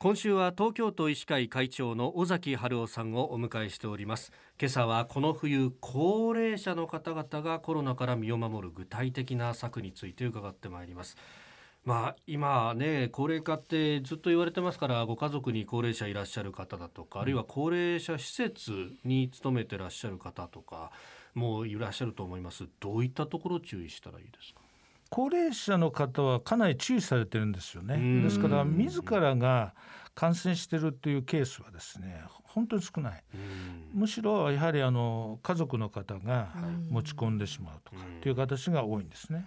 今週は東京都医師会会長の尾崎春夫さんをお迎えしております。今朝はこの冬高齢者の方々がコロナから身を守る具体的な策について伺ってまいります。まあ、今ね高齢化ってずっと言われてますからご家族に高齢者いらっしゃる方だとか、あるいは高齢者施設に勤めてらっしゃる方とかもいらっしゃると思います。どういったところ注意したらいいですか？高齢者の方はかなり注意されてるんですよね。ですから自らが感染してるっていうケースはですね本当に少ない。むしろやはりあの家族の方が持ち込んでしまうとかっていう形が多いんですね。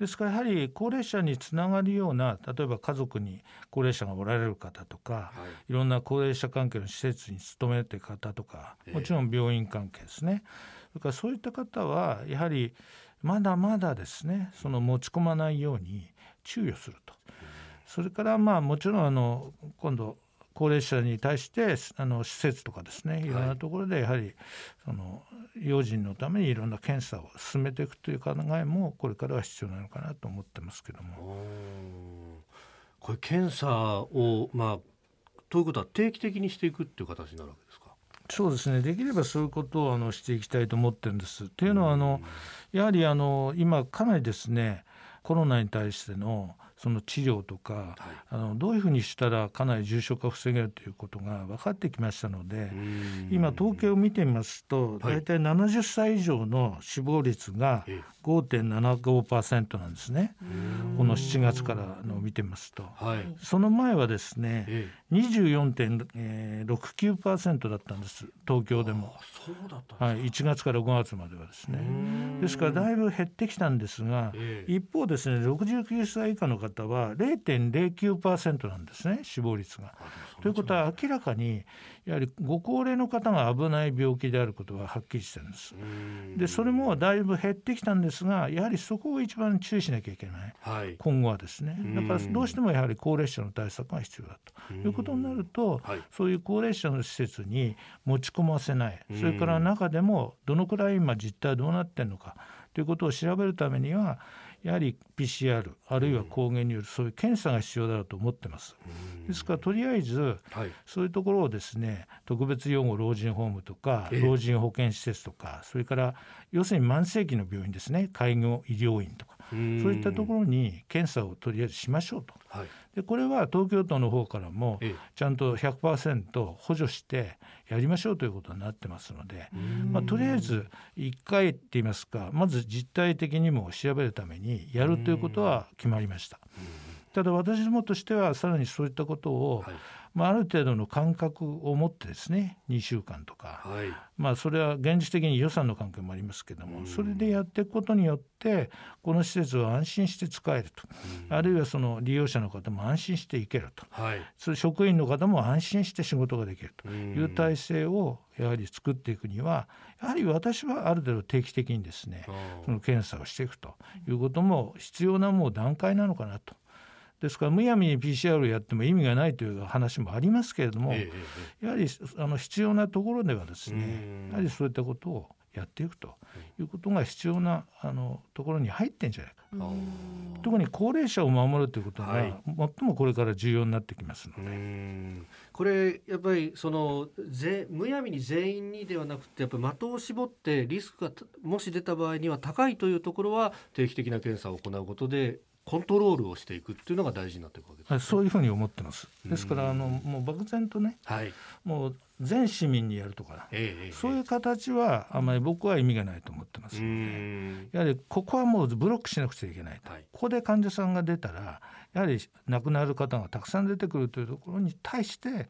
ですからやはり高齢者につながるような例えば家族に高齢者がおられる方とか、はい、いろんな高齢者関係の施設に勤めてる方とかもちろん病院関係ですね。それからそういった方はやはりまだまだですねその持ち込まないように注意をすると。それからまあもちろんあの今度高齢者に対してあの施設とかですねいろんなところでやはりその用心のためにいろんな検査を進めていくという考えもこれからは必要なのかなと思ってますけども。これ検査をまあということは定期的にしていくっていう形になるわけですかそうですね。できればそういうことをあのしていきたいと思ってるんです。というのはあのやはりあの今かなりですねコロナに対してのその治療とか、はい、あのどういうふうにしたらかなり重症化を防げるということが分かってきましたので今統計を見てみますと大体70歳以上の死亡率が5.75%なんですね。この7月からの見てますと、はい、その前はですね24.69%だったんです東京でも。そうだったはい、1月から5月まではですね。ですからだいぶ減ってきたんですが、一方ですね69歳以下の方は0.09%なんですね死亡率が。ということは明らかにやはりご高齢の方が危ない病気であることがはっきりしてるんです。でそれもだいぶ減ってきたんですがやはりそこを一番注意しなきゃいけない、はい、今後はですね。だからどうしてもやはり高齢者の対策が必要だと。いうことになると、はい、そういう高齢者の施設に持ち込ませない。それから中でもどのくらい今実態どうなってるのか。ということを調べるためにはやはり PCR あるいは抗原によるそういう検査が必要だろうと思ってます。ですからとりあえず、そういうところをですね特別養護老人ホームとか老人保健施設とかそれから要するに慢性期の病院ですね。介護医療院とかそういったところに検査をとりあえずしましょうと。はい、でこれは東京都の方からもちゃんと100%補助してやりましょうということになってますので、まあ、とりあえず1回って言いますかまず実態的にも調べるためにやるということは決まりました。ただ私どもとしてはさらにそういったことを、はい、まあ、ある程度の間隔を持ってですね2週間とか、はい、まあ、それは現実的に予算の関係もありますけども、それでやっていくことによってこの施設を安心して使えると、あるいはその利用者の方も安心していけると、はい、そ職員の方も安心して仕事ができると。いう体制をやはり作っていくにはやはり私はある程度定期的にですねその検査をしていくということも必要なもう段階なのかなと。ですからむやみに PCR をやっても意味がないという話もありますけれども、ええ、やはりあの必要なところではですねやはりそういったことをやっていくということが必要なあのところに入ってんじゃないか。特に高齢者を守るということが、最もこれから重要になってきますので。これやっぱりそのぜむやみに全員にではなくてやっぱり的を絞ってリスクがもし出た場合には高いというところは定期的な検査を行うことでコントロールをしていくっていうのが大事になっていくわけです、ね、そういうふうに思ってます。ですからあのもう漠然とね、はい、もう全市民にやるとか、ええ、そういう形はあまり僕は意味がないと思ってますので、やはりここはもうブロックしなくちゃいけないと、はい、ここで患者さんが出たらやはり亡くなる方がたくさん出てくるというところに対して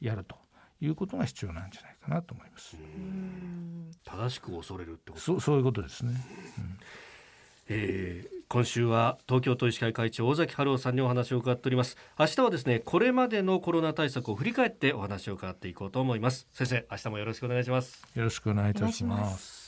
やると。いうことが必要なんじゃないかなと思います。正しく恐れるってこと。そうそういうことですね。うんえー、今週は東京都医師会会長尾崎春夫さんにお話を伺っております。明日はですねこれまでのコロナ対策を振り返ってお話を伺っていこうと思います。先生明日もよろしくお願いします。よろしくお願いいたします。